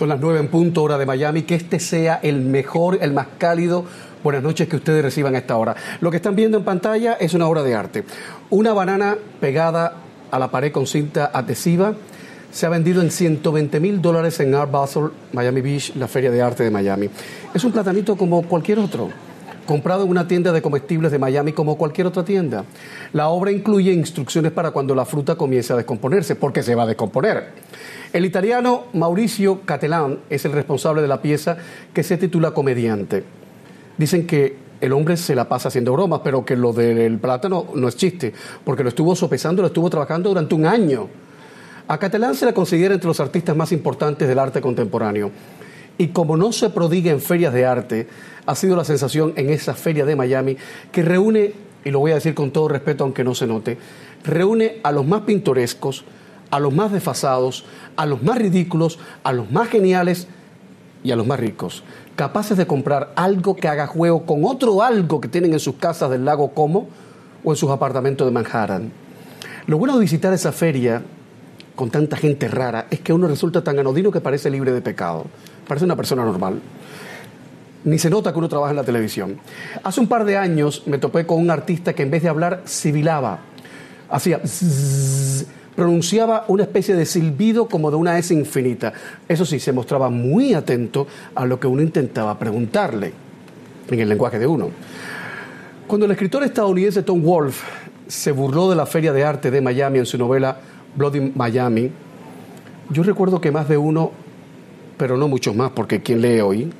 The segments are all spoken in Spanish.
Son las nueve en punto hora de Miami. Que este sea el mejor, el más cálido. Buenas noches que ustedes reciban esta hora. Lo que están viendo en pantalla es una obra de arte. Una banana pegada a la pared con cinta adhesiva se ha vendido en 120 mil dólares en Art Basel, Miami Beach, la feria de arte de Miami. Es un platanito como cualquier otro comprado en una tienda de comestibles de Miami como cualquier otra tienda. La obra incluye instrucciones para cuando la fruta comience a descomponerse, porque se va a descomponer. El italiano Mauricio Catelán es el responsable de la pieza que se titula Comediante. Dicen que el hombre se la pasa haciendo bromas, pero que lo del plátano no es chiste, porque lo estuvo sopesando, lo estuvo trabajando durante un año. A Catelán se la considera entre los artistas más importantes del arte contemporáneo. Y como no se prodiga en ferias de arte, ha sido la sensación en esa feria de Miami que reúne, y lo voy a decir con todo respeto aunque no se note, reúne a los más pintorescos, a los más desfasados, a los más ridículos, a los más geniales y a los más ricos, capaces de comprar algo que haga juego con otro algo que tienen en sus casas del lago Como o en sus apartamentos de Manhattan. Lo bueno de visitar esa feria con tanta gente rara es que uno resulta tan anodino que parece libre de pecado parece una persona normal. Ni se nota que uno trabaja en la televisión. Hace un par de años me topé con un artista que en vez de hablar sibilaba, hacía pronunciaba una especie de silbido como de una S infinita. Eso sí, se mostraba muy atento a lo que uno intentaba preguntarle en el lenguaje de uno. Cuando el escritor estadounidense Tom Wolfe se burló de la Feria de Arte de Miami en su novela Bloody Miami, yo recuerdo que más de uno pero no muchos más, porque quien lee hoy,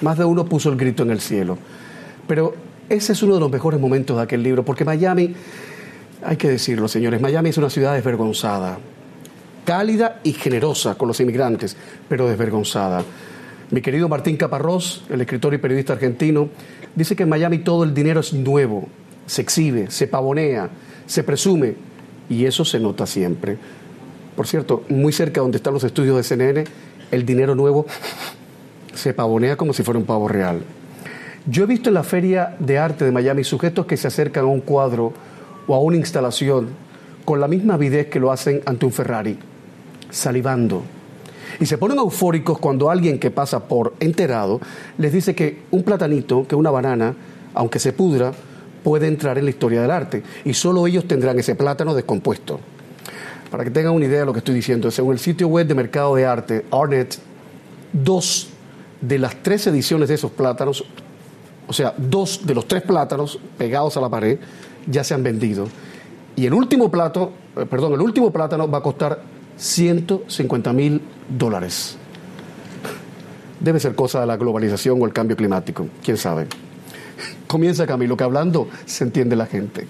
más de uno puso el grito en el cielo. Pero ese es uno de los mejores momentos de aquel libro, porque Miami, hay que decirlo, señores, Miami es una ciudad desvergonzada, cálida y generosa con los inmigrantes, pero desvergonzada. Mi querido Martín Caparrós, el escritor y periodista argentino, dice que en Miami todo el dinero es nuevo, se exhibe, se pavonea, se presume, y eso se nota siempre. Por cierto, muy cerca donde están los estudios de CNN, el dinero nuevo se pavonea como si fuera un pavo real. Yo he visto en la Feria de Arte de Miami sujetos que se acercan a un cuadro o a una instalación con la misma avidez que lo hacen ante un Ferrari, salivando. Y se ponen eufóricos cuando alguien que pasa por enterado les dice que un platanito, que una banana, aunque se pudra, puede entrar en la historia del arte. Y solo ellos tendrán ese plátano descompuesto. Para que tengan una idea de lo que estoy diciendo, según el sitio web de mercado de arte, Arnet, dos de las tres ediciones de esos plátanos, o sea, dos de los tres plátanos pegados a la pared, ya se han vendido. Y el último plato, eh, perdón, el último plátano va a costar 150 mil dólares. Debe ser cosa de la globalización o el cambio climático, quién sabe. Comienza Camilo, que hablando se entiende la gente.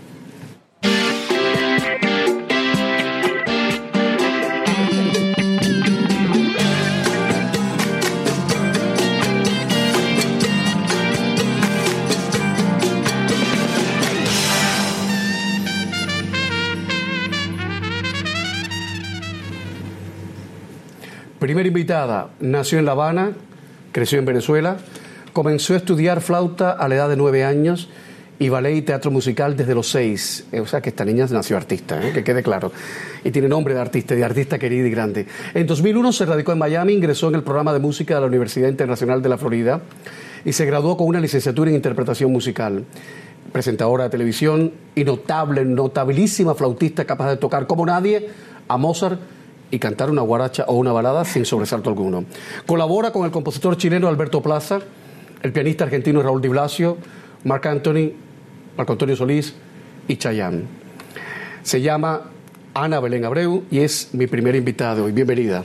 Primera invitada, nació en La Habana, creció en Venezuela, comenzó a estudiar flauta a la edad de nueve años y ballet y teatro musical desde los seis. O sea que esta niña nació artista, ¿eh? que quede claro. Y tiene nombre de artista, de artista querida y grande. En 2001 se radicó en Miami, ingresó en el programa de música de la Universidad Internacional de la Florida y se graduó con una licenciatura en interpretación musical. Presentadora de televisión y notable, notabilísima flautista capaz de tocar como nadie a Mozart y cantar una guaracha o una balada sin sobresalto alguno. Colabora con el compositor chileno Alberto Plaza, el pianista argentino Raúl Di Blasio, Marc Anthony, Marco Antonio Solís y Chayanne. Se llama Ana Belén Abreu y es mi primera invitada de hoy. Bienvenida.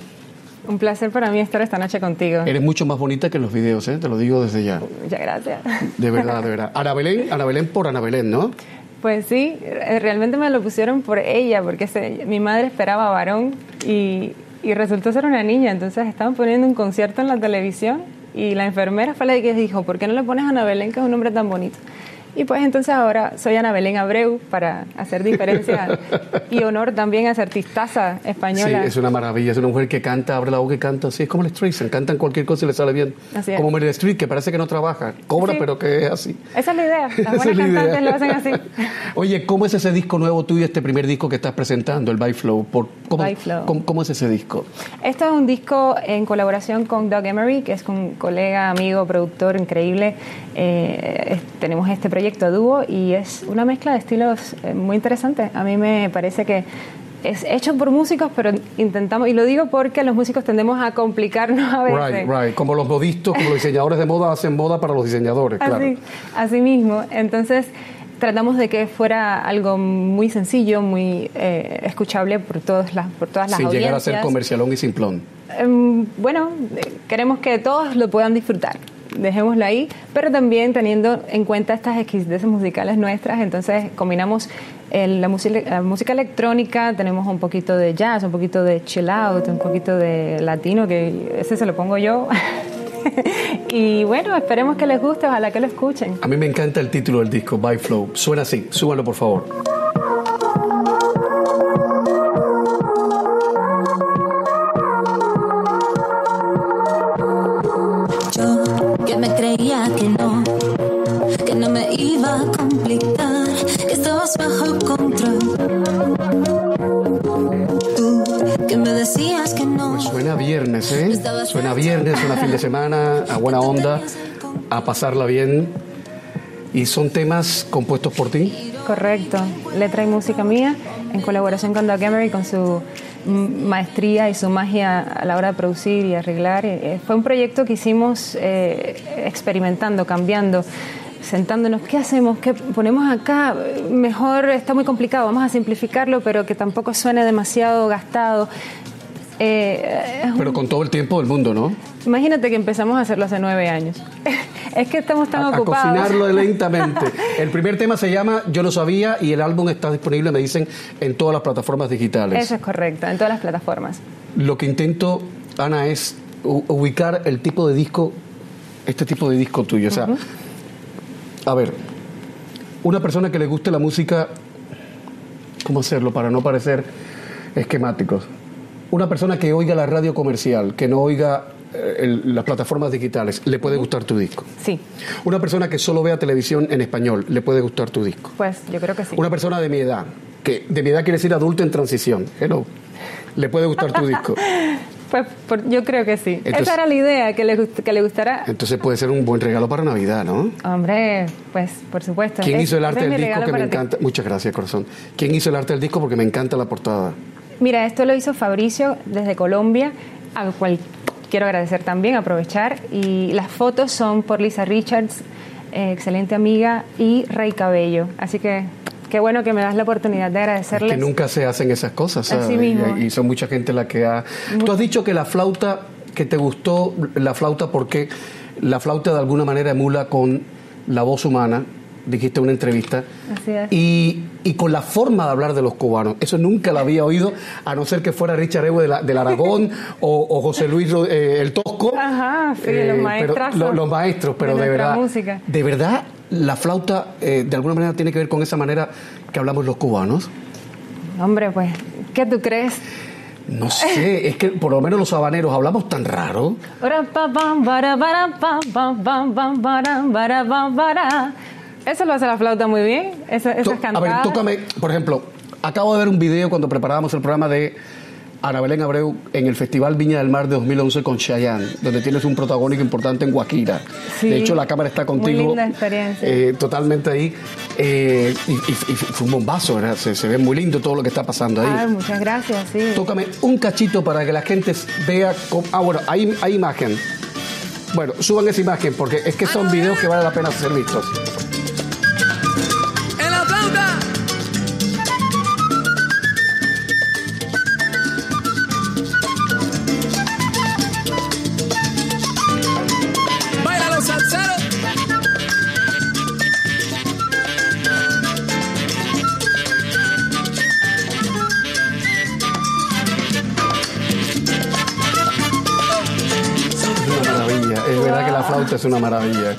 Un placer para mí estar esta noche contigo. Eres mucho más bonita que en los videos, ¿eh? te lo digo desde ya. Muchas gracias. De verdad, de verdad. Ana Belén, Ana Belén por Ana Belén, ¿no? Pues sí, eh, realmente me lo pusieron por ella, porque mi madre esperaba varón y, resultó ser una niña. Entonces estaban poniendo un concierto en la televisión y la enfermera fue la que dijo, ¿por qué no le pones a Ana Belén, que es un nombre tan bonito? Y pues entonces ahora soy Ana Belén Abreu para hacer diferencia y honor también a esa artistaza española. Sí, es una maravilla, es una mujer que canta, abre la boca y canta, así es como el Streisand, cantan cualquier cosa y le sale bien. Así es. Como Meryl Streep, que parece que no trabaja, cobra Sí. pero que es así. Esa es la idea, las es buenas la idea. cantantes lo hacen así. Oye, ¿cómo es ese disco nuevo tuyo, este primer disco que estás presentando, el By Flow? Por, ¿cómo, By Flow. ¿cómo, cómo es ese disco? Esto es un disco en colaboración con Doug Emery, que es un colega, amigo, productor increíble. Eh, es- tenemos este proyecto a dúo y es una mezcla de estilos eh, muy interesante. A mí me parece que es hecho por músicos, pero intentamos, y lo digo porque los músicos tendemos a complicarnos a veces. Right, right. Como los modistas, como los diseñadores de moda hacen moda para los diseñadores, claro. Así, mismo. Entonces, tratamos de que fuera algo muy sencillo, muy eh, escuchable por todas las, por todas las Sin audiencias. llegar a ser comercialón y simplón. Em, bueno, eh, queremos que todos lo puedan disfrutar. Dejémoslo ahí, pero también teniendo en cuenta estas exquisiteces musicales nuestras, entonces combinamos el- la música electrónica, tenemos un poquito de jazz, un poquito de chill out, un poquito de latino, que ese se lo pongo yo. y bueno, esperemos que les guste, ojalá que lo escuchen. A mí me encanta el título del disco, By Flow. Suena así, súbalo por favor. Semana, a buena onda, a pasarla bien. Y son temas compuestos por ti. Correcto, letra y música mía, en colaboración con Doug Emery, con su maestría y su magia a la hora de producir y arreglar. Eh, Fue un proyecto que hicimos eh, experimentando, cambiando, sentándonos, ¿qué hacemos? ¿Qué ponemos acá? Mejor está muy complicado, vamos a simplificarlo, pero que tampoco suene demasiado gastado. Eh, Pero con todo el tiempo del mundo, ¿no? Imagínate que empezamos a hacerlo hace nueve años. es que estamos tan a, a ocupados. cocinarlo lentamente. El primer tema se llama Yo no sabía y el álbum está disponible, me dicen, en todas las plataformas digitales. Eso es correcto, en todas las plataformas. Lo que intento, Ana, es ubicar el tipo de disco, este tipo de disco tuyo. O sea, a ver, una persona que le guste la música, ¿cómo hacerlo para no parecer esquemáticos? Una persona que oiga la radio comercial, que no oiga el- las plataformas digitales, le puede gustar tu disco. Sí, Una persona que solo vea televisión en español, le puede gustar tu disco. pues yo creo que sí. Una persona de mi edad, que de mi edad quiere decir adulto en transición, hello, le puede gustar tu disco. Pues por- yo creo que sí. Entonces- Esa era la idea, que le, que le gustara. Entonces puede ser un buen regalo para Navidad, ¿no? Hombre, pues por supuesto. ¿Quién Es- hizo el arte del disco que me ti. encanta? Muchas gracias, corazón. ¿Quién hizo el arte del disco? Porque me encanta la portada. Mira, esto lo hizo Fabricio desde Colombia, a cual quiero agradecer también, aprovechar. Y las fotos son por Lisa Richards, eh, excelente amiga, y Rey Cabello. Así que qué bueno que me das la oportunidad de agradecerles. Que nunca se hacen esas cosas. Así ¿sabes? mismo. Y, y son mucha gente la que ha... Tú has dicho que la flauta, que te gustó la flauta porque la flauta de alguna manera emula con la voz humana, dijiste una entrevista, Así es. y, y con la forma de hablar de los cubanos. Eso nunca lo había oído, a no ser que fuera Richard Ewe de la- del Aragón o, o José Luis eh, el Tosco. Eh, Ajá, sí, los maestrazos lo- los maestros, pero de de, verdad. música. De verdad, la flauta eh, de alguna manera tiene que ver con esa manera que hablamos los cubanos. Hombre, pues, ¿qué tú crees? No sé, es que por lo menos los habaneros hablamos tan raro. Eso lo hace la flauta muy bien. Eso, es a cantar. ver, tócame, por ejemplo, acabo de ver un video cuando preparábamos el programa de Ana Belén Abreu en el Festival Viña del Mar de 2011 con Chayanne, donde tienes un protagónico importante en Guajira. Sí, de hecho, la cámara está muy contigo. linda experiencia. eh, totalmente ahí. eh, y, y- y fue un bombazo, ¿verdad? Se, se ve muy lindo todo lo que está pasando ahí. Ay, muchas gracias, sí. Tócame un cachito para que la gente vea cómo... Ah, bueno, hay, hay imagen. Bueno, suban esa imagen porque es que son videos que vale la pena ser vistos. Flauta es una maravilla.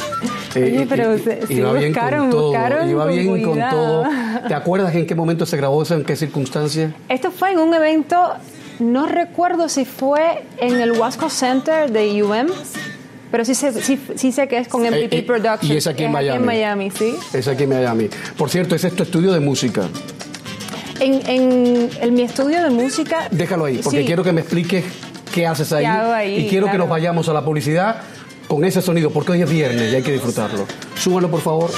Oye, pero se- sí iba bien buscaron, con todo. buscaron Iba con bien con cuidado. todo. ¿Te acuerdas en qué momento se grabó eso? ¿En qué circunstancias? Esto fue en un evento, no recuerdo si fue en el Wasco Center de UM, pero sí sé, sí, sí sé que es con MPP Eh, eh, Productions. y es aquí en Miami. en Miami, sí. Es aquí en Miami. Por cierto, ese es tu estudio de música. En, en, en mi estudio de música. Déjalo ahí, porque sí. quiero que me expliques qué haces ahí. ¿Qué hago ahí? y quiero que Claro. nos vayamos a la publicidad con ese sonido, porque hoy es viernes y hay que disfrutarlo. Súbalo, por favor.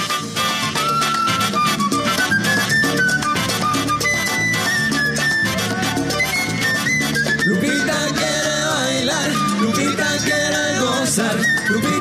Lupita quiere bailar, Lupita quiere gozar, Lupita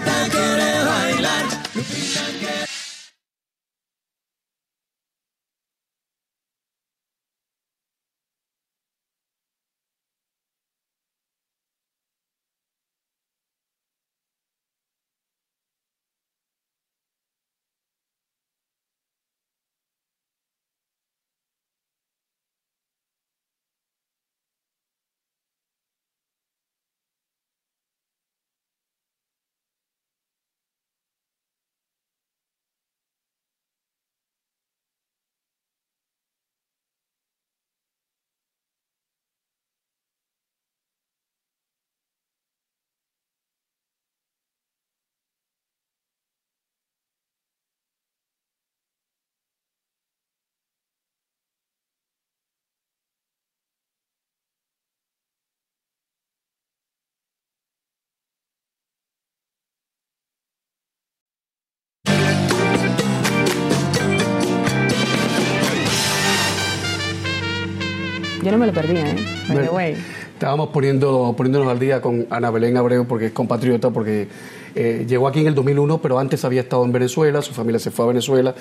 Yo no me lo perdía, ¿eh? By the way. Estábamos poniendo, poniéndonos al día con Ana Belén Abreu, porque es compatriota, porque eh, llegó aquí en el 2001, pero antes había estado en Venezuela, su familia se fue a Venezuela,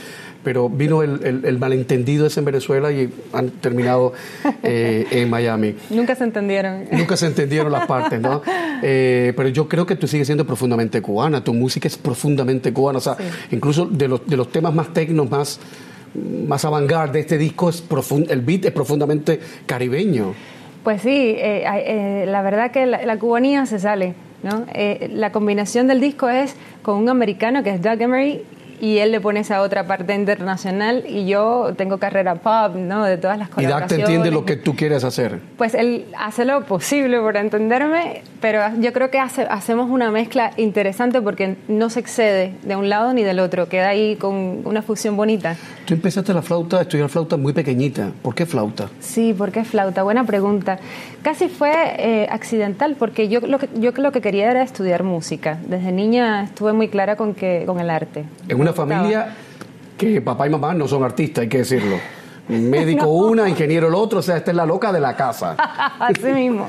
pero vino el, el- el malentendido ese en Venezuela y han terminado eh, en Miami. Nunca se entendieron. Nunca se entendieron las partes, ¿no? Eh, pero yo creo que tú sigues siendo profundamente cubana, tu música es profundamente cubana, o sea, incluso de los, de los temas más tecnos, más, más avant-garde de este disco, es profun- el beat es profundamente caribeño. Pues sí, eh, eh, la verdad que la, la cubanía se sale, ¿no? Eh, la combinación del disco es con un americano que es Doug Emery y él le pone esa otra parte internacional y yo tengo carrera pop, ¿no? De todas las Y Dak colaboraciones. te entiende lo que tú quieres hacer. Pues él hace lo posible por entenderme, pero yo creo que hace- hacemos una mezcla interesante porque no se excede de un lado ni del otro, queda ahí con una fusión bonita. Tú empezaste la flauta, a estudiar flauta muy pequeñita. ¿Por qué flauta? Sí, ¿por qué flauta? Buena pregunta. Casi fue eh, accidental porque yo lo, que, yo lo que quería era estudiar música. Desde niña estuve muy clara con, que, con el arte. En Me una familia que papá y mamá no son artistas, hay que decirlo. Médico una, ingeniero el otro, o sea, esta es la loca de la casa. así mismo,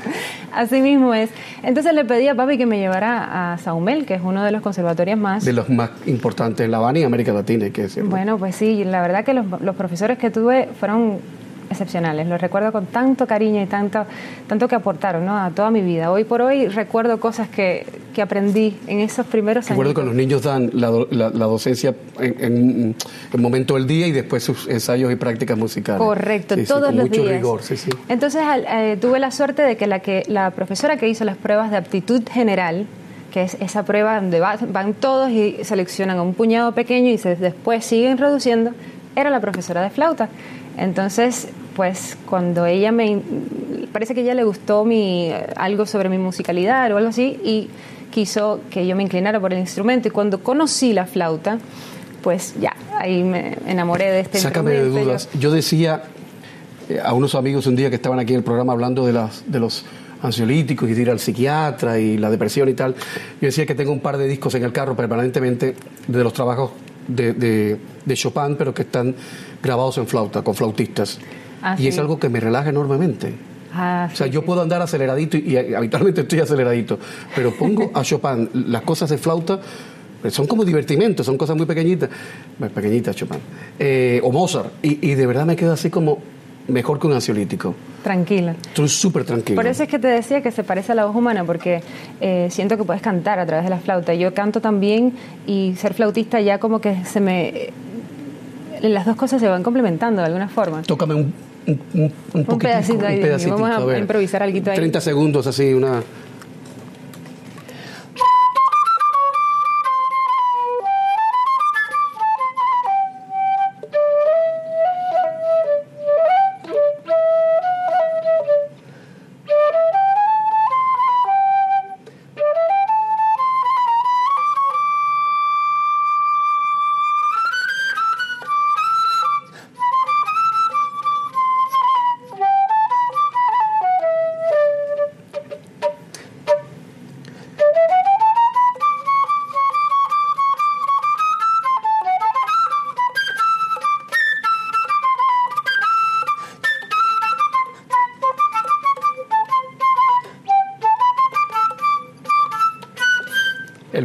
así mismo es. Entonces le pedí a papi que me llevara a Saumel, que es uno de los conservatorios más De los más importantes en La Habana y América Latina, hay que decirlo. Bueno, pues sí, la verdad que los, los profesores que tuve fueron excepcionales. Los recuerdo con tanto cariño y tanto, tanto que aportaron ¿no? a toda mi vida. Hoy por hoy recuerdo cosas que, que aprendí en esos primeros años. Recuerdo que los niños dan la, la- la docencia en, el momento del día y después sus ensayos y prácticas musicales. Correcto, Sí, sí, todos con los mucho días. rigor, sí, sí. Entonces eh, tuve la suerte de que la, que la profesora que hizo las pruebas de aptitud general, que es esa prueba donde va- van todos y seleccionan a un puñado pequeño y se, después siguen reduciendo, era la profesora de flauta. Entonces, pues cuando ella me... Parece que ella le gustó mi, algo sobre mi musicalidad o algo así y quiso que yo me inclinara por el instrumento y cuando conocí la flauta, pues ya, ahí me enamoré de este Sácame de instrumento. Dudas. Yo decía eh, a unos amigos un día que estaban aquí en el programa hablando de, las, de los ansiolíticos y de ir al psiquiatra y la depresión y tal. Yo decía que tengo un par de discos en el carro permanentemente de los trabajos de, de- de Chopin, pero que están grabados en flauta, con flautistas. Ah, y es algo que me relaja enormemente. Ah, O sea, sí, yo sí. puedo andar aceleradito y, y habitualmente estoy aceleradito, pero pongo a Chopin las cosas de flauta, pues son como divertimentos, son cosas muy pequeñitas, Bueno, pequeñitas Chopin, eh, o Mozart, y, y de verdad me quedo así como mejor que un ansiolítico. Tranquila. Estoy súper tranquilo. Por eso es que te decía que se parece a la voz humana, porque eh, siento que puedes cantar a través de la flauta. Yo canto también y ser flautista ya como que se me... eh, Las dos cosas se van complementando de alguna forma. Tócame un, un, un, un poquitico, pedacito ahí, un vamos a ver. improvisar alguito ahí. 30 segundos así, una...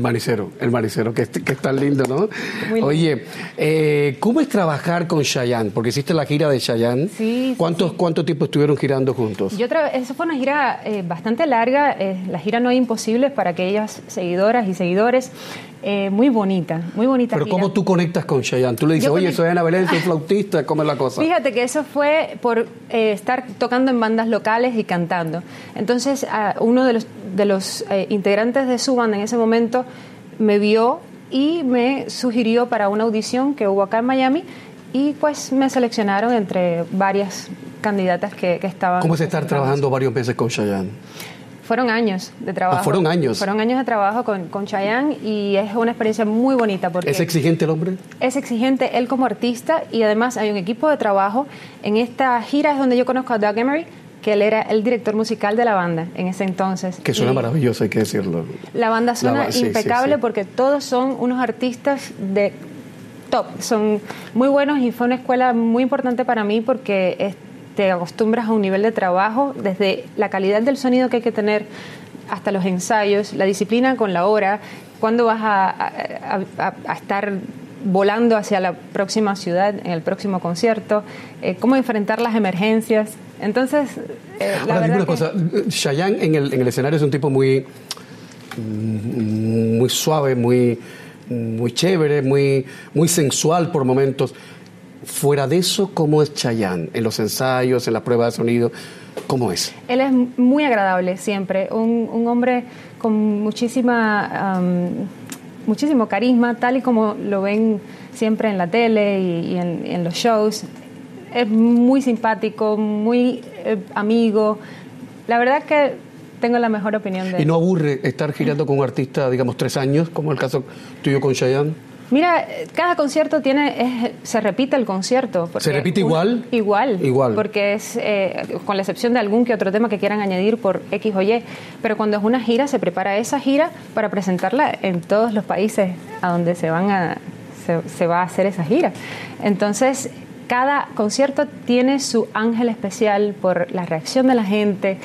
El manicero, el manicero, que, es- que es tan lindo, ¿no? Muy. Oye, eh, ¿cómo es trabajar con Chayanne? Porque hiciste la gira de Chayanne. Sí, sí, ¿Cuántos, ¿Cuánto tiempo estuvieron girando juntos? Yo eso fue una gira eh, bastante larga, eh, la gira No hay imposibles para aquellas seguidoras y seguidores, eh, muy bonita, muy bonita Pero gira. ¿cómo tú conectas con Chayanne? Tú le dices, Yo oye, soy Ana Belén, soy flautista, ¿cómo es la cosa? Fíjate que eso fue por eh, estar tocando en bandas locales y cantando. Entonces, a uno de los, de los eh, integrantes de su banda en ese momento me vio y me sugirió para una audición que hubo acá en Miami y pues me seleccionaron entre varias candidatas que, que estaban. ¿Cómo es estar trabajando varios meses con Chayanne? Fueron años de trabajo. Ah, fueron años. Fueron años de trabajo con, con Chayanne y es una experiencia muy bonita porque ¿Es exigente el hombre? es exigente él como artista y además hay un equipo de trabajo. En esta gira es donde yo conozco a Doug Emery, que él era el director musical de la banda en ese entonces. Que suena Y maravilloso, hay que decirlo. La banda suena ba- sí, sí, impecable sí. porque todos son unos artistas de top, son muy buenos y fue una escuela muy importante para mí porque es- te acostumbras a un nivel de trabajo desde la calidad del sonido que hay que tener hasta los ensayos, la disciplina con la hora, cuándo vas a, a- a- a estar volando hacia la próxima ciudad, en el próximo concierto, eh, cómo enfrentar las emergencias. Entonces, eh, la Ahora, verdad una que- cosa, Chayanne en el, en el escenario es un tipo muy, mm, muy suave, muy, muy chévere, muy, muy sensual por momentos. Fuera de eso, ¿cómo es Chayanne? En los ensayos, en la prueba de sonido, ¿cómo es? Él es muy agradable siempre, un, un hombre con muchísima, muchísimo carisma, tal y como lo ven siempre en la tele y, y en, en los shows. Es muy simpático, muy eh, amigo. La verdad que tengo la mejor opinión de ¿Y él. no aburre estar girando con un artista, digamos, tres años, como el caso tuyo con Chayanne? Mira, cada concierto tiene, es- se repite el concierto. ¿Se repite un- igual? Igual. Igual. Porque es, eh, con la excepción de algún que otro tema que quieran añadir por X o Y, pero cuando es una gira, se prepara esa gira para presentarla en todos los países a donde se van a, se, se va a hacer esa gira. Entonces, cada concierto tiene su ángel especial por la reacción de la gente,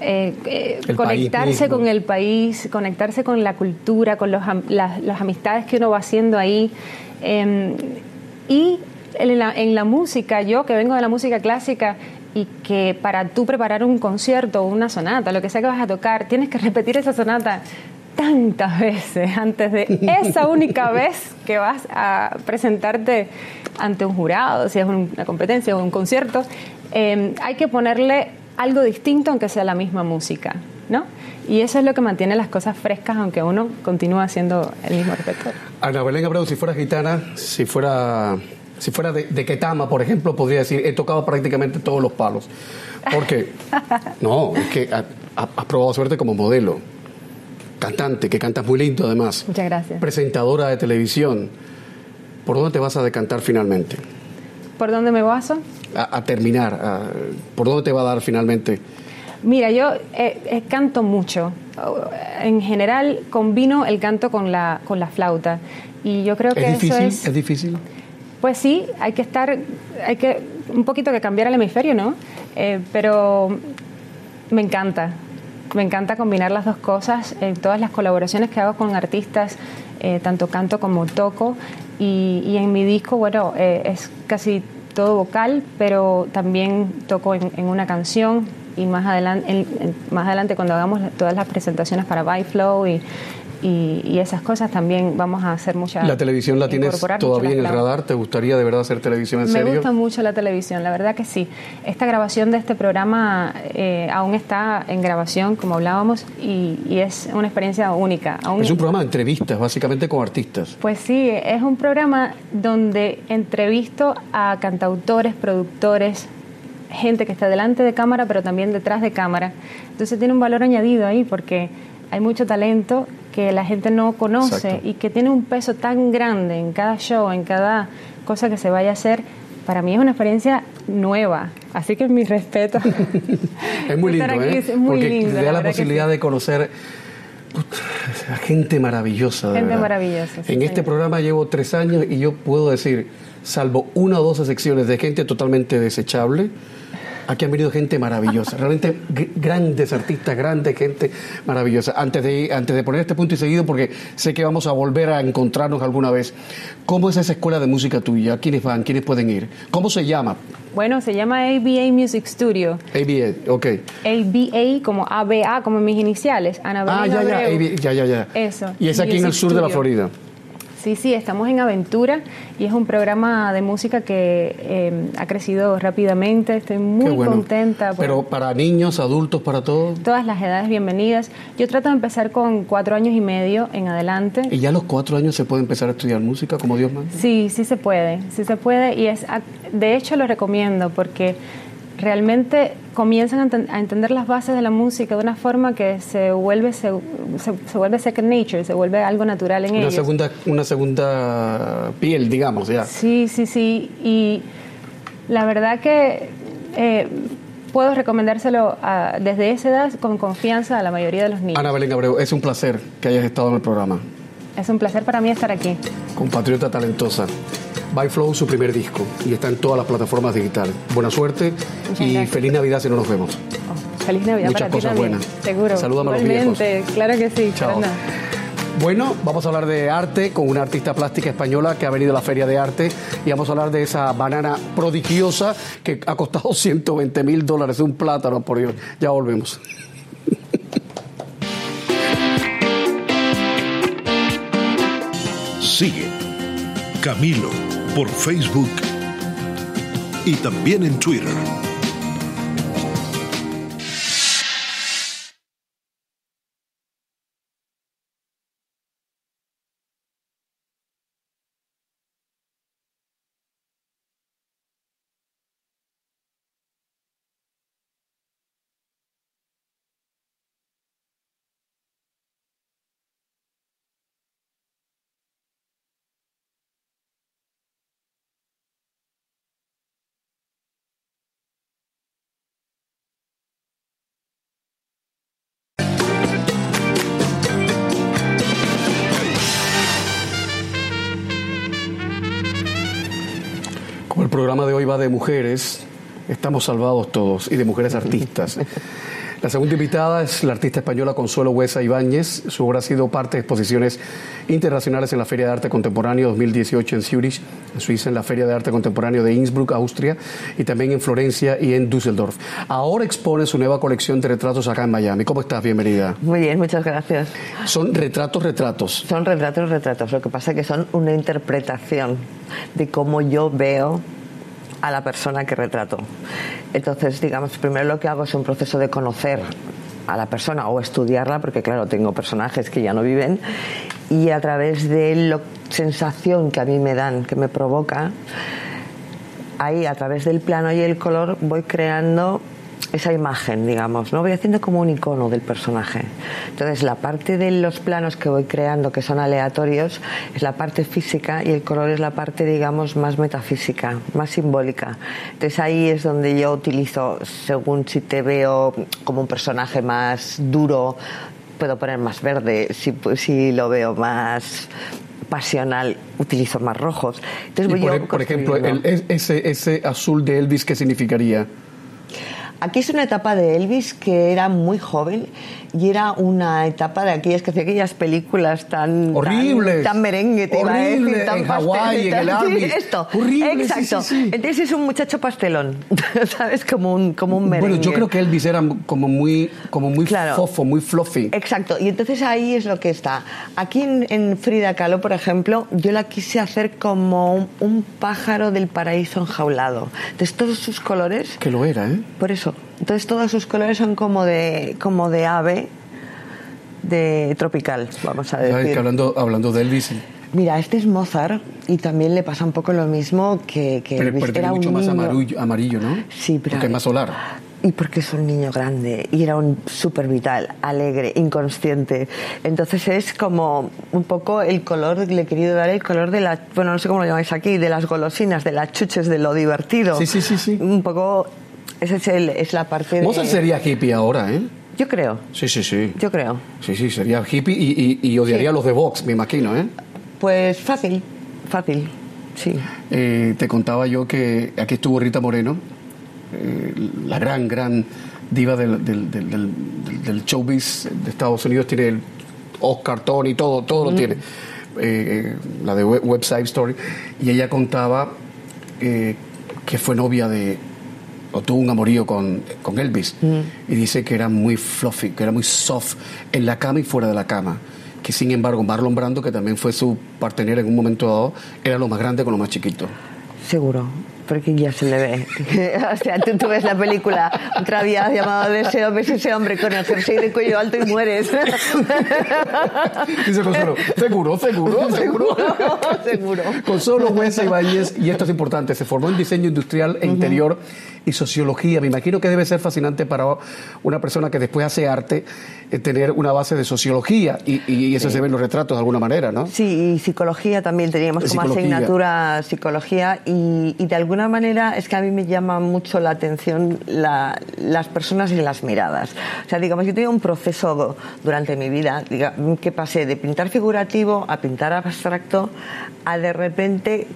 eh, eh, conectarse con el país, conectarse con la cultura, con los, las, las amistades que uno va haciendo ahí. Eh, y en la, en la música, yo que vengo de la música clásica y que para tú preparar un concierto o una sonata, lo que sea que vas a tocar, tienes que repetir esa sonata tantas veces antes de esa única vez que vas a presentarte ante un jurado, si es una competencia o un concierto, eh, hay que ponerle algo distinto aunque sea la misma música, ¿no? Y eso es lo que mantiene las cosas frescas aunque uno continúe haciendo el mismo repertorio. Ana Belén Abreu, si fuera gitana, si fuera, si fuera de, de Ketama, por ejemplo, podría decir, he tocado prácticamente todos los palos. Porque, no, es que ha- ha- has probado suerte como modelo, cantante, que cantas muy lindo además, Muchas gracias. presentadora de televisión. ¿Por dónde te vas a decantar finalmente? ¿Por dónde me baso? A, a terminar, a- ¿por dónde te va a dar finalmente? Mira, yo eh, eh, canto mucho. En general combino el canto con la, con la flauta. Y yo creo que ¿Es difícil? eso es... ¿Es difícil? Pues sí, hay que estar, hay que un poquito que cambiar el hemisferio, ¿no? Eh, pero me encanta, me encanta combinar las dos cosas. En todas las colaboraciones que hago con artistas, eh, tanto canto como toco. Y, en mi disco, bueno, eh, es casi todo vocal, pero también toco en, en una canción. Y más adelante, más adelante, cuando hagamos todas las presentaciones para By Flow y, y, y esas cosas, también vamos a hacer mucha. ¿La televisión la tienes todavía en el radar? ¿Te gustaría de verdad hacer televisión en Me serio? gusta mucho la televisión, la verdad que sí. Esta grabación de este programa eh, aún está en grabación, como hablábamos, y, y es una experiencia única. Aún- Es un programa de entrevistas, básicamente con artistas. Pues sí, es un programa donde entrevisto a cantautores, productores, gente que está delante de cámara, pero también detrás de cámara. Entonces tiene un valor añadido ahí porque hay mucho talento que la gente no conoce Exacto. y que tiene un peso tan grande en cada show, en cada cosa que se vaya a hacer. Para mí es una experiencia nueva, así que mi respeto. Es muy lindo, aquí ¿eh? es muy Porque lindo, te da la, posibilidad sí. de conocer puta, a gente maravillosa. de Gente verdad. maravillosa, sí, en este programa llevo tres años y yo puedo decir, salvo una o dos secciones de gente totalmente desechable, Aquí han venido gente maravillosa, realmente gr- grandes artistas, grandes gente maravillosa. Antes de, antes de poner este punto y seguido, porque sé que vamos a volver a encontrarnos alguna vez, ¿cómo es esa escuela de música tuya? ¿Quiénes van? ¿Quiénes pueden ir? ¿Cómo se llama? Bueno, se llama ABA Music Studio. ABA, ok. ABA como ABA, como mis iniciales. Ana Ah, ya, ya. ABA, ya, ya, ya. Eso. Y es aquí en el sur de la. Florida. Sí, sí, estamos en Aventura y es un programa de música que eh, ha crecido rápidamente. Estoy muy bueno. contenta. por- Pero para niños, adultos, para todos. Todas las edades bienvenidas. Yo trato de empezar con cuatro años y medio en adelante. Y ya a los cuatro años se puede empezar a estudiar música, como Dios manda. Sí, sí se puede, sí se puede y es, de hecho lo recomiendo porque realmente comienzan a, enten- a entender las bases de la música de una forma que se vuelve se, se- se vuelve second nature, se vuelve algo natural en Una ellos. segunda, una segunda piel, digamos, ya. Sí, sí, sí. Y la verdad que eh, puedo recomendárselo a- desde esa edad con confianza a la mayoría de los niños. Ana Belén Abreu, es un placer que hayas estado en el programa. Es un placer para mí estar aquí. Compatriota talentosa. By Flow, su primer disco, y está en todas las plataformas digitales. Buena suerte Muchas y gracias. feliz Navidad si no nos vemos. Oh, feliz Navidad Muchas para ti cosas también. buenas. Seguro. Salúdame a los Igualmente, claro que sí. Chao. Bueno, vamos a hablar de arte con una artista plástica española que ha venido a la Feria de Arte y vamos a hablar de esa banana prodigiosa que ha costado 120 mil dólares, un plátano, por Dios. Ya volvemos. Sigue Camilo por Facebook y también en Twitter. Programa de hoy va de mujeres, estamos salvados todos y de mujeres artistas. La segunda invitada es la artista española Consuelo Huesa Ibáñez. Su obra ha sido parte de exposiciones internacionales en la Feria de Arte Contemporáneo 2018 en Zurich, en Suiza, en la Feria de Arte Contemporáneo de Innsbruck, Austria, y también en Florencia y en Düsseldorf. Ahora expone su nueva colección de retratos acá en Miami. ¿Cómo estás? Bienvenida. Muy bien, muchas gracias. Son retratos, retratos. Son retratos, retratos. Lo que pasa es que son una interpretación de cómo yo veo a la persona que retrato. Entonces, digamos, primero lo que hago es un proceso de conocer a la persona o estudiarla, porque claro, tengo personajes que ya no viven, y a través de la sensación que a mí me dan, que me provoca, ahí a través del plano y el color voy creando esa imagen, digamos, ¿no? Voy haciendo como un icono del personaje. Entonces, la parte de los planos que voy creando, que son aleatorios, es la parte física y el color es la parte, digamos, más metafísica, más simbólica. Entonces, ahí es donde yo utilizo, según si te veo como un personaje más duro, puedo poner más verde, si, si lo veo más pasional, utilizo más rojos. Entonces, voy por, yo por ejemplo, el- ese, ese azul de Elvis, ¿qué significaría? Aquí es una etapa de Elvis que era muy joven y era una etapa de aquellas que hacía aquellas películas tan Horribles. tan, tan merengue, te iba a decir, tan en Hawái, en el sí, esto, Horrible, exacto. sí, sí. Entonces es un muchacho pastelón, ¿sabes? Como un como un merengue. Bueno, yo creo que Elvis era como muy, como muy Claro. fofo, muy fluffy. Exacto, y entonces ahí es lo que está. Aquí en, en Frida Kahlo, por ejemplo, yo la quise hacer como un, un pájaro del paraíso enjaulado. Entonces todos sus colores Que lo era, ¿eh? Por eso. Entonces todos sus colores son como de, como de ave de tropical, vamos a ¿Sabes? decir. Que hablando, hablando de Elvis, Mira, este es Mozart y también le pasa un poco lo mismo que, que pero, Elvis. pero Era un mucho más niño- amarillo, amarillo, ¿no? Sí, pero... Porque es más solar. Y porque es un niño grande y era un súper vital, alegre, inconsciente. Entonces es como un poco el color, le he querido dar el color de la, bueno, no sé cómo lo llamáis aquí, de las golosinas, de las chuches, de lo divertido. Sí, sí, sí, sí. Un poco, esa es, el- es la parte de... Mozart sería hippie ahora, ¿eh? Yo creo, Sí, sí, sí. yo creo. Sí, sí, sería hippie y, y- y odiaría a los de Vox, me imagino, ¿eh? Pues fácil, fácil, sí. Eh, Te contaba yo que aquí estuvo Rita Moreno eh, la gran, gran diva del, del, del, del, del showbiz de Estados Unidos, tiene el Oscar, Tony, todo, todo lo tiene. Eh, la de Web- Website Story. Y ella contaba que fue novia de o tuvo un amorío con, con Elvis y dice que era muy fluffy, que era muy soft en la cama y fuera de la cama. Que sin embargo Marlon Brando, que también fue su partener en un momento dado, era lo más grande con lo más chiquito. Seguro, porque ya se le ve. o sea, tú, tú ves la película Otra vida llamado Deseo, ves ese hombre con el jersey de cuello alto y mueres. Dice Consuelo, seguro, seguro, seguro. Seguro. Consuelo Huesa Ibáñez, y esto es importante, se formó en diseño industrial e interior y sociología. Me imagino que debe ser fascinante para una persona que después hace arte eh, tener una base de sociología y, y eso se ve en los retratos de alguna manera, ¿no? Sí, y psicología también teníamos como Psicología. asignatura psicología y, y de alguna manera es que a mí me llama mucho la atención la- las personas y las miradas. O sea, digamos, yo tenía un proceso durante mi vida diga, que pasé de pintar figurativo a pintar abstracto a de repente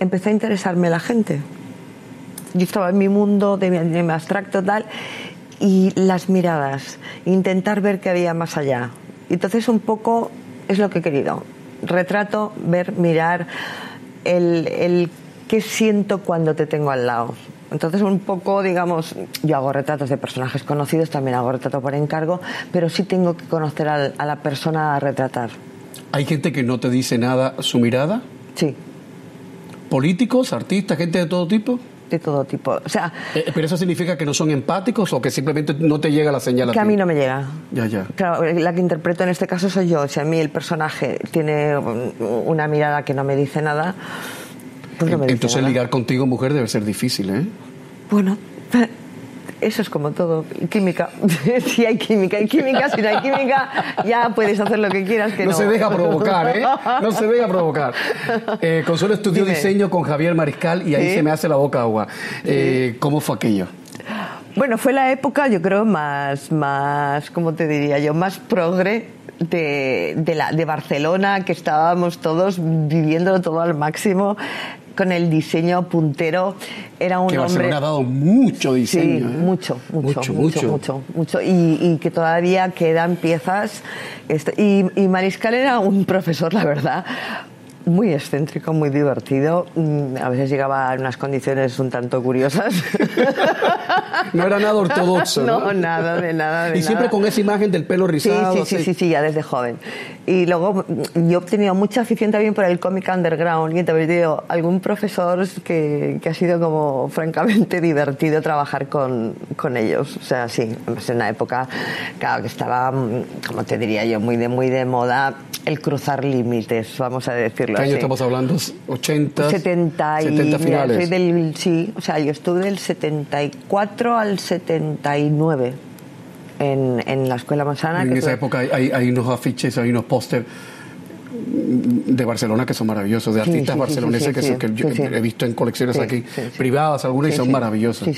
empecé a interesarme la gente. Yo estaba en mi mundo de mi, de abstracto tal y las miradas, intentar ver qué había más allá. Entonces un poco es lo que he querido. Retrato, ver, mirar el qué siento cuando te tengo al lado. Entonces un poco, digamos, yo hago retratos de personajes conocidos, también hago retrato por encargo, pero sí tengo que conocer al- a la persona a retratar. Hay gente que no te dice nada su mirada, Sí, políticos, artistas, gente de todo tipo. de todo tipo. O sea, Eh, pero eso significa que no son empáticos o que simplemente no te llega la señal que a mí no me llega. Ya, ya. Claro, la que interpreto en este caso soy yo. Si a mí el personaje tiene un- una mirada que no me dice nada, pues no me dice Entonces ligar contigo, mujer, debe ser difícil, ¿eh? Bueno, eso es como todo. Química. si hay química, hay química. Si no hay química, ya puedes hacer lo que quieras. Que no, no, se deja provocar, ¿eh? No se deja provocar. Eh, Consuelo estudió Dime. diseño con Javier Mariscal y ahí Sí. se me hace la boca agua. Eh, ¿Cómo fue aquello? Bueno, fue la época, yo creo, más, más, ¿cómo te diría yo? Más progre de, de, la, de Barcelona, que estábamos todos viviéndolo todo al máximo, con el diseño puntero. Era un que hombre... Barcelona ha dado mucho diseño. Sí, ¿eh? mucho, mucho, mucho, mucho, mucho, mucho. Y, y que todavía quedan piezas. Esto- y, y Mariscal era un profesor, la verdad, muy excéntrico, muy divertido. Mm, A veces llegaba en unas condiciones un tanto curiosas. No era nada ortodoxo, ¿no? No, nada, de nada, de y siempre nada. con esa imagen del pelo rizado. sí, sí, así. sí, sí, ya desde joven. Y luego mm, yo he tenido mucha afición también por el cómic underground y también tenido algún profesor que, que ha sido como francamente divertido trabajar con, con ellos. O sea, sí, además en una época, claro, que estaba, mm, como te diría yo, muy de, muy de moda el cruzar límites, vamos a decirlo ¿Qué año estamos hablando? ¿80? 70 y 70 mira, finales. soy del sí, o sea, yo estuve del 74 al 79 en, en la escuela Manzana. en que esa fue- época hay, hay- unos afiches, hay unos póster de Barcelona que son maravillosos, de artistas sí, sí, barceloneses sí, que, son- que yo he visto en colecciones aquí privadas algunas y son sí. maravillosos.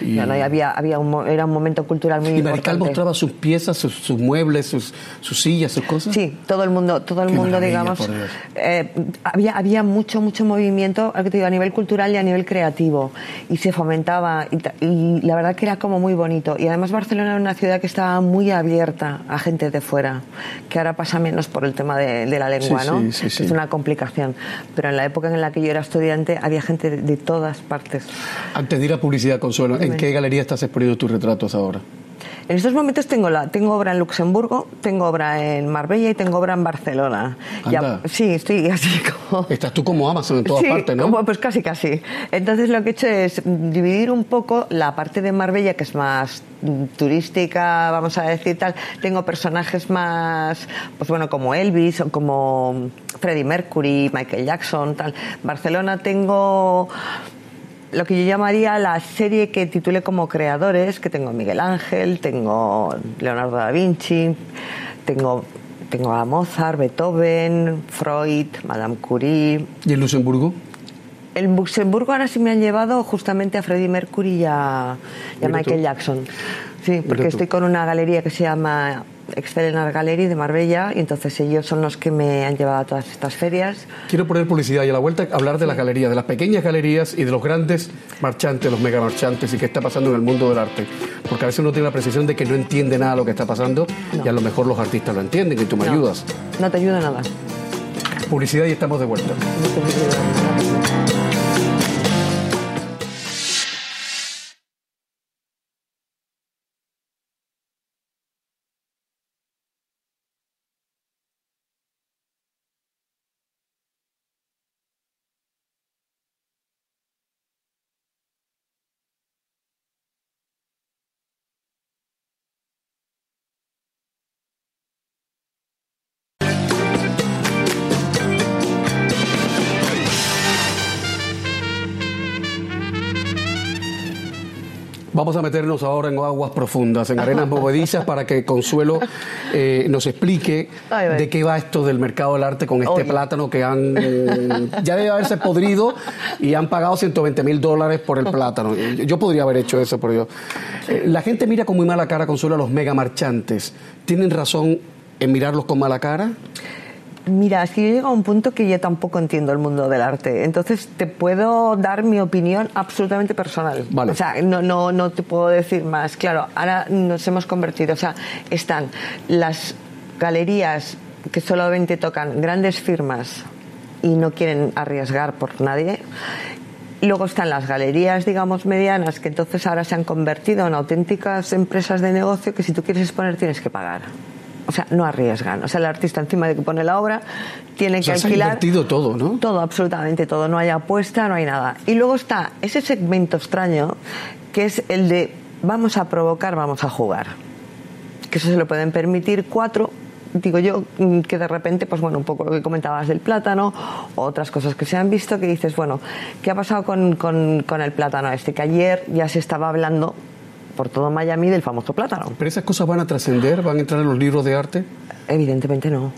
Y, No, había, había un, era un momento cultural muy y Mariscal importante. mostraba sus piezas, sus, sus muebles, sus, sus sillas, sus cosas. Sí, todo el mundo, todo el Qué mundo, digamos, eh, había, había mucho, mucho movimiento, a nivel cultural y a nivel creativo, y se fomentaba, y, y la verdad que era como muy bonito. Y además Barcelona era una ciudad que estaba muy abierta a gente de fuera, que ahora pasa menos por el tema de, de la lengua, Sí, ¿no? sí, sí. Es una complicación. Pero en la época en la que yo era estudiante había gente de, de todas partes. Antes de ir a publicidad, Consuelo, ¿en Dime. qué galería estás exponiendo tus retratos ahora? En estos momentos tengo, la, tengo obra en Luxemburgo, tengo obra en Marbella y tengo obra en Barcelona. Anda. sí, estoy así como... Estás tú como Amazon en todas Sí, partes, ¿no? como- pues casi, casi. Entonces lo que he hecho es dividir un poco la parte de Marbella, que es más turística, vamos a decir tal. Tengo personajes más, pues bueno, como Elvis o como Freddie Mercury, Michael Jackson, tal. Barcelona tengo lo que yo llamaría la serie que titulé como creadores, que tengo Miguel Ángel, tengo Leonardo da Vinci, tengo, tengo a Mozart, Beethoven, Freud, Madame Curie. ¿Y en Luxemburgo? En Luxemburgo ahora sí me han llevado justamente a Freddie Mercury y a, y a Michael tú. Jackson. Sí, porque estoy con una galería que se llama Excel Art Gallery de Marbella, y entonces ellos son los que me han llevado a todas estas ferias. Quiero poner publicidad y a la vuelta hablar de las galerías, de las pequeñas galerías y de los grandes marchantes, los mega marchantes y qué está pasando en el mundo del arte. Porque a veces uno tiene la precisión de que no entiende nada lo que está pasando y a lo mejor los artistas lo entienden y tú me No. ayudas. No te ayuda nada. Publicidad y estamos de vuelta. No Vamos a meternos ahora en aguas profundas, en arenas movedizas, para que Consuelo eh, nos explique Ay, de qué va esto del mercado del arte con este Oye. plátano que han ya debe haberse podrido y han pagado 120 mil dólares por el plátano. Yo, yo podría haber hecho eso, pero yo. Eh, la gente mira con muy mala cara, Consuelo, a los mega marchantes. ¿Tienen razón en mirarlos con mala cara? Mira, es que yo llego a un punto que yo tampoco entiendo el mundo del arte. Entonces te puedo dar mi opinión absolutamente personal. Vale. O sea, no, no, no te puedo decir más. Claro, ahora nos hemos convertido. O sea, están las galerías que solamente tocan grandes firmas y no quieren arriesgar por nadie. Luego están las galerías, digamos, medianas, que entonces ahora se han convertido en auténticas empresas de negocio que si tú quieres exponer tienes que pagar. O sea, no arriesgan. O sea, el artista encima de que pone la obra tiene O sea, que se ha alquilar. invertido todo, ¿no? Todo, absolutamente todo. No hay apuesta, no hay nada. Y luego está ese segmento extraño que es el de vamos a provocar, vamos a jugar. Que eso se lo pueden permitir cuatro. Digo yo que de repente, pues bueno, un poco lo que comentabas del plátano, otras cosas que se han visto, que dices, bueno, ¿qué ha pasado con, con- con el plátano este? Que ayer ya se estaba hablando por todo Miami del famoso plátano. ¿Pero esas cosas van a trascender? ¿Van a entrar en los libros de arte? Evidentemente no.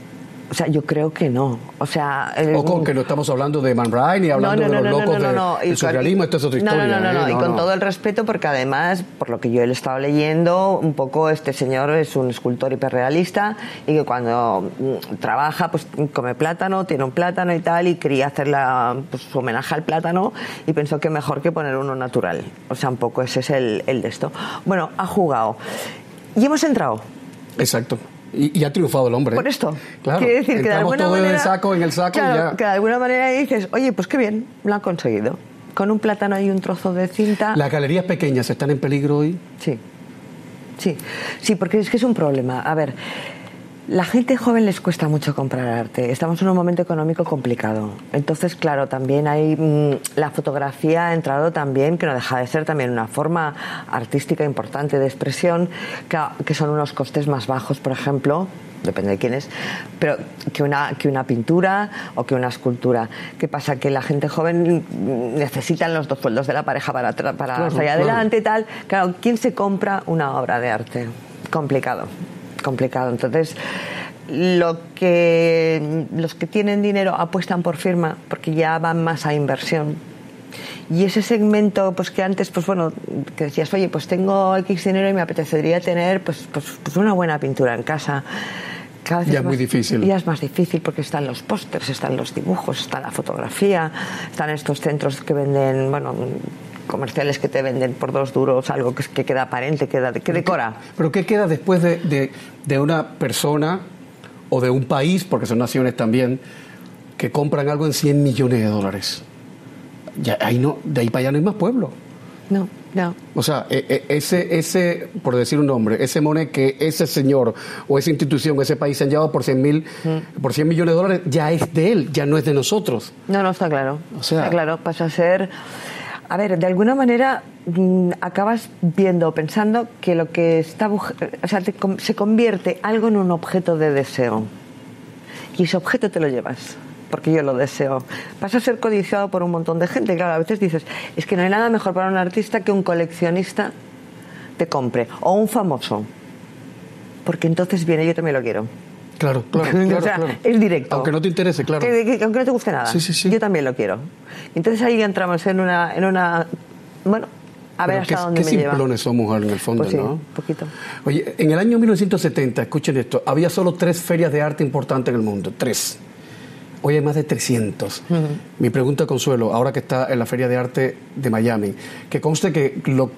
O sea, yo creo que no. O sea, el- que no estamos hablando de Man Ray ni hablando de los locos de- del Y surrealismo, esto es otra no, historia. No, no, no, ¿eh? no, y con todo el respeto, porque además, por lo que yo he estado leyendo, un poco este señor es un escultor hiperrealista y que cuando mm, trabaja, pues come plátano, tiene un plátano y tal, y quería hacer la, pues, su homenaje al plátano y pensó que mejor que poner uno natural. O sea, un poco ese es el, el de esto. Bueno, ha jugado. Y hemos entrado. Exacto. Y, y ha triunfado el hombre. ¿eh? Por esto. Claro. Quiere decir que de alguna todo manera. en el saco, en el saco Claro, y ya. que de alguna manera dices, oye, pues qué bien, lo han conseguido. Con un plátano y un trozo de cinta. Las galerías pequeñas están en peligro hoy. Sí. Sí. Sí, porque es que es un problema. A ver. La gente joven les cuesta mucho comprar arte. Estamos en un momento económico complicado. Entonces, claro, también hay mm, la fotografía ha entrado también, que no deja de ser también una forma artística importante de expresión, que, que son unos costes más bajos, por ejemplo, depende de quién es, pero que una, que una pintura o que una escultura. ¿Qué pasa? Que la gente joven necesitan los dos sueldos de la pareja para, para Claro, salir claro. adelante y tal. Claro, ¿quién se compra una obra de arte? Complicado, complicado. Entonces, lo que los que tienen dinero apuestan por firma porque ya van más a inversión. Y ese segmento, pues que antes, pues bueno, que decías, oye, pues tengo X dinero y me apetecería tener pues, pues, pues una buena pintura en casa. Cada vez Ya es muy difícil. Ya es más difícil porque están los pósters, están los dibujos, está la fotografía, están estos centros que venden, bueno, comerciales que te venden por dos duros algo que, que queda aparente, que, da- que decora. Pero ¿qué queda después de, de- de una persona o de un país, porque son naciones también, que compran algo en 100 millones de dólares? Ya, ahí no, de ahí para allá no hay más pueblo. No, no. O sea, e- e- ese, ese, por decir un nombre, ese money que ese señor o esa institución o ese país se han llevado por 100, mil, por 100 millones de dólares, ya es de él, ya no es de nosotros. No, no, está claro. O sea- está claro, pasa a ser... A ver, de alguna manera mm, acabas viendo, pensando que lo que está... O sea, se convierte algo en un objeto de deseo. Y ese objeto te lo llevas, porque yo lo deseo. Pasa a ser codiciado por un montón de gente. Claro, a veces dices, es que no hay nada mejor para un artista que un coleccionista te compre, o un famoso. Porque entonces viene, yo también lo quiero. Claro, claro, o claro, sea, claro. es directo. Aunque no te interese, claro. Que- que- que aunque no te guste nada. Sí, sí, sí. Yo también lo quiero. Entonces ahí entramos en una, en una bueno, A ver Pero hasta qué, dónde qué me lleva. simplones somos en el fondo, Pues sí, ¿no? un poquito. Oye, en el año 1970, escuchen esto, había solo tres ferias de arte importantes en el mundo, tres. Hoy hay más de 300. Mi pregunta, Consuelo, ahora que está en la Feria de Arte de Miami, que conste que lo,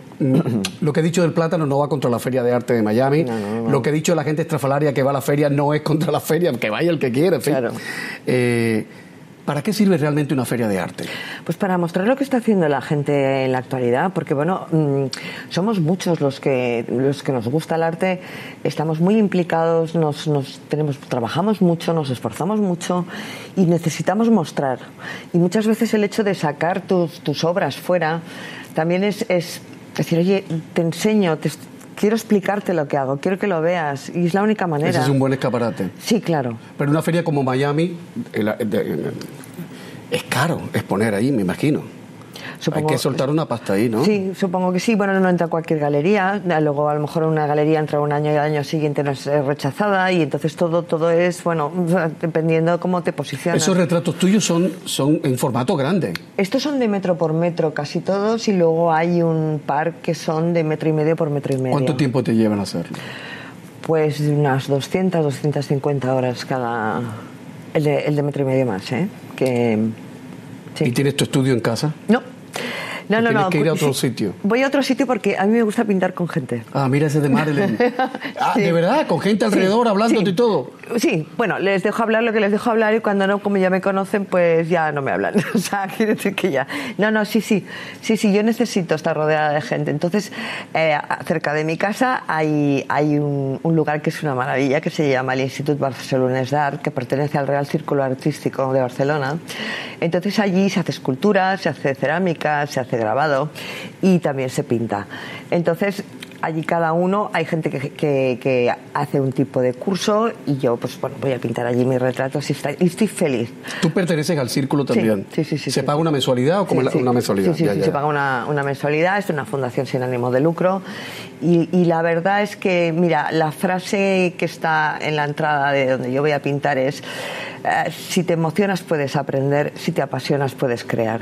lo que he dicho del plátano no va contra la Feria de Arte de Miami, lo que he dicho de la gente estrafalaria que va a la feria no es contra la feria, que vaya el que quiera, en fin. Claro. Eh, ¿Para qué sirve realmente una feria de arte? Pues para mostrar lo que está haciendo la gente en la actualidad, porque bueno, mm, somos muchos los que los que nos gusta el arte, estamos muy implicados, nos, nos tenemos, trabajamos mucho, nos esforzamos mucho y necesitamos mostrar. Y muchas veces el hecho de sacar tus, tus obras fuera también es, es decir, oye, te enseño, te, quiero explicarte lo que hago, quiero que lo veas y es la única manera. Ese es un buen escaparate. Sí, claro. Pero una feria como Miami el- es caro exponer ahí, me imagino. Supongo- Hay que soltar una pasta ahí, ¿no? Sí, supongo que sí. Bueno, no entra a cualquier galería. Luego, a lo mejor una galería entra un año y al año siguiente no es eh, rechazada. Y entonces todo, todo es, bueno, dependiendo cómo te posicionas. Esos retratos tuyos son, son en formato grande. Estos son de metro por metro casi todos. Y luego hay un par que son de metro y medio por metro y medio. ¿Cuánto tiempo te llevan a hacerlo? Pues unas 200, 250 horas cada. El de, el de metro y medio más, ¿eh? Que. Sí. ¿Y tienes tu estudio en casa? No. No, ¿Y no, tienes no. que ir a otro sí. sitio? Voy a otro sitio porque a mí me gusta pintar con gente. Ah, mira ese de Marilyn. Ah, Sí. ¿de verdad? ¿Con gente alrededor Sí, hablándote y todo? Sí, bueno, les dejo hablar lo que les dejo hablar y cuando no, como ya me conocen, pues ya no me hablan. O sea, quiere decir que ya. No, no, sí, sí. Sí, sí, yo necesito estar rodeada de gente. Entonces, eh, cerca de mi casa hay, hay un, un lugar que es una maravilla que se llama el Institut Barcelonès d'Art, que pertenece al Real Círculo Artístico de Barcelona. Entonces, allí se hace escultura, se hace cerámica, se hace grabado y también se pinta. Entonces, allí cada uno, hay gente que, que- que hace un tipo de curso y yo pues bueno, voy a pintar allí mis retratos y, está- y estoy feliz. Tú perteneces al círculo también. sí, sí, sí, ¿Se sí. paga una mensualidad o como Sí, la- sí. una mensualidad? Sí, sí, Ya, sí, ya. se paga una, una mensualidad, es una fundación sin ánimo de lucro. Y, y la verdad es que, mira, la frase que está en la entrada de donde yo voy a pintar es, eh, si te emocionas puedes aprender, si te apasionas puedes crear.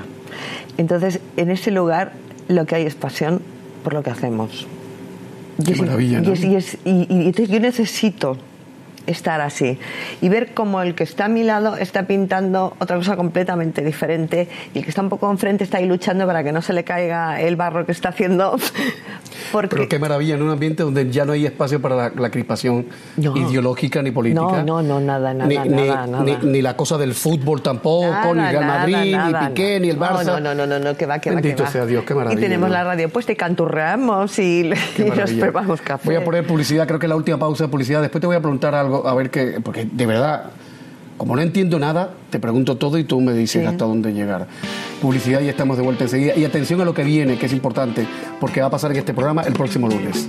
Entonces, en ese lugar lo que hay es pasión por lo que hacemos. Y es- maravilla, y ¿no? es- y es- y- y entonces yo necesito estar así y ver cómo el que está a mi lado está pintando otra cosa completamente diferente y el que está un poco enfrente está ahí luchando para que no se le caiga el barro que está haciendo porque Pero qué maravilla, en un ambiente donde ya no hay espacio para la, la crispación No. ideológica ni política. No, no, no, nada, nada, ni, ni- nada. Ni, ni la cosa del fútbol tampoco, Nada, ni el Real Madrid, nada, ni Piqué, no. ni el Barça. No, no, no, no, no, que va, que va, Bendito que va. sea Dios, qué maravilla. Y tenemos ¿no? la radio puesta y canturreamos y, y nos preparamos café. Voy a poner publicidad, creo que es la última pausa de publicidad. Después te voy a preguntar algo, a ver qué. Porque de verdad, como no entiendo nada, te pregunto todo y tú me dices Sí. hasta dónde llegar. Publicidad y estamos de vuelta enseguida. Y atención a lo que viene, que es importante, porque va a pasar en este programa el próximo lunes.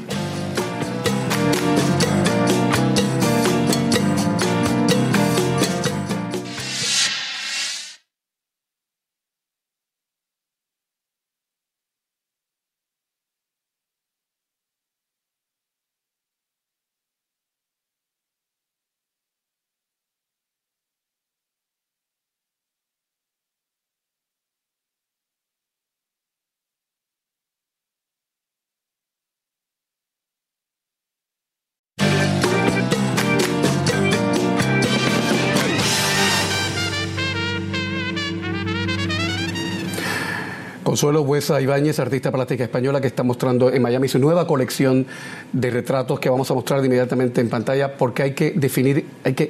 Consuelo Buesa Ibáñez, artista plástica española que está mostrando en Miami su nueva colección de retratos que vamos a mostrar inmediatamente en pantalla porque hay que definir, hay que,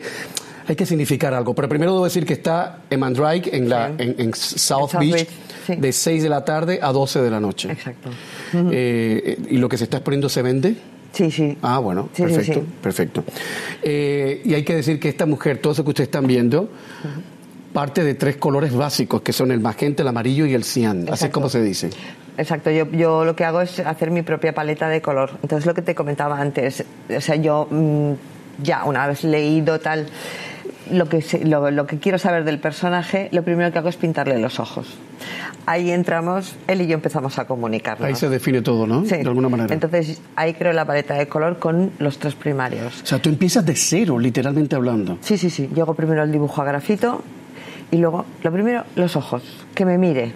hay que significar algo. Pero primero debo decir que está en Mandrake, en, la, Sí. en, en South, South Beach, Beach, sí. de 6 de la tarde a 12 de la noche. Exacto. Eh, ¿Y lo que se está exponiendo se vende? Sí, sí. Ah, bueno, Sí, perfecto, perfecto. Eh, y hay que decir que esta mujer, todo eso que ustedes están viendo, parte de tres colores básicos, que son el magenta, el amarillo y el cian. Así es Exacto. como se dice. Exacto, yo, yo lo que hago es hacer mi propia paleta de color. Entonces lo que te comentaba antes, o sea, yo mm, ya una vez leído tal, lo que, lo, lo que quiero saber del personaje, lo primero que hago es pintarle los ojos. Ahí entramos, él y yo empezamos a comunicarnos. Ahí se define todo, ¿no? Sí. De alguna manera. Entonces ahí creo la paleta de color con los tres primarios. o sea, tú empiezas de cero, literalmente hablando. Sí, sí, sí. Yo hago primero el dibujo a grafito y luego, lo primero, los ojos. Que me mire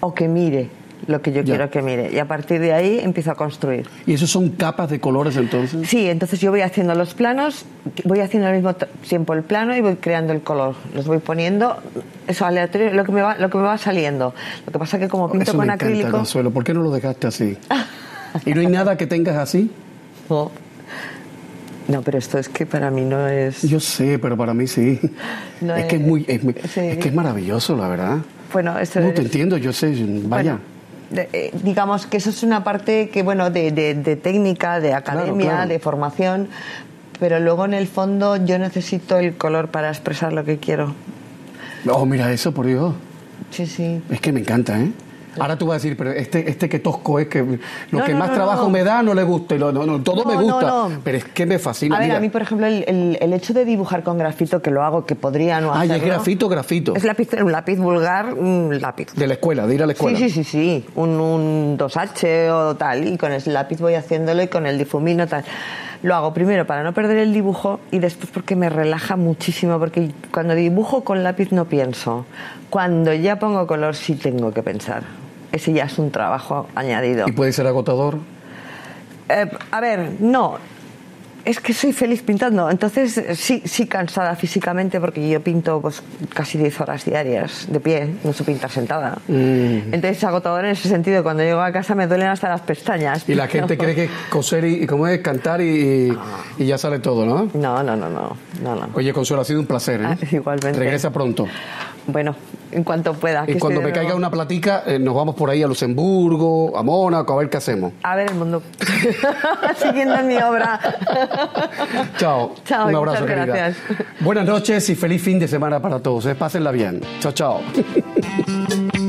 o que mire. lo que yo Ya. quiero que mire. Y a partir de ahí empiezo a construir. ¿Y esos son capas de colores entonces? Sí, entonces yo voy haciendo los planos, voy haciendo al mismo tiempo el plano y voy creando el color. Los voy poniendo, eso aleatorio, lo que me va, lo que me va saliendo. Lo que pasa que como pinto Eso me con encanta, acrílico, Consuelo. ¿Por qué no lo dejaste así? ¿Y no hay nada que tengas así? no. No, pero esto es que para mí no es. Yo sé, pero para mí sí. No es que es muy, es, muy- sí. es que es maravilloso, la verdad. Bueno, esto No es- te entiendo, yo sé, vaya. Bueno, eh, digamos que eso es una parte que, bueno, de, de- de técnica, de academia, claro. de formación, pero luego en el fondo yo necesito el color para expresar lo que quiero. Oh, mira eso, por Dios. Sí, sí. Es que me encanta, ¿eh? Ahora tú vas a decir, pero este, este que tosco es que lo No, que no, más no, trabajo me da no le gusta. y lo- todo me gusta. Pero es que me fascina. A ver, Mira. a mí, por ejemplo, el, el- el hecho de dibujar con grafito, que lo hago, que podría no Ah, hacerlo. es grafito, grafito. Es lápiz, un lápiz vulgar, un lápiz. De la escuela, de ir a la Sí, escuela. sí, sí, sí, un, un 2H o tal, y con el lápiz voy haciéndolo y con el difumino tal. Lo hago primero para no perder el dibujo y después porque me relaja muchísimo, porque cuando dibujo con lápiz no pienso. Cuando ya pongo color sí tengo que pensar. Ese ya es un trabajo añadido. Y puede ser agotador. Eh, a ver, no. Es que soy feliz pintando, entonces eh, sí, sí cansada físicamente porque yo pinto pues casi 10 horas diarias de pie, no sé pintar sentada. Mm. Entonces es agotador en ese sentido, cuando llego a casa me duelen hasta las pestañas. Y la gente cree que coser y, y como es cantar y, y ya sale todo, ¿no? No, no, no, no, no, no. Oye, Consuelo, ha sido un placer, ¿eh? Ah, igualmente. Regresa pronto. Bueno, en cuanto pueda. Y cuando me caiga una platica, eh, nos vamos por ahí a Luxemburgo, a Mónaco, a ver qué hacemos. A ver el mundo. Siguiendo mi obra. Chao. Chao, Un abrazo, muchas querida. gracias. Buenas noches y feliz fin de semana para todos. ¿eh? Pásenla bien. Chao, chao.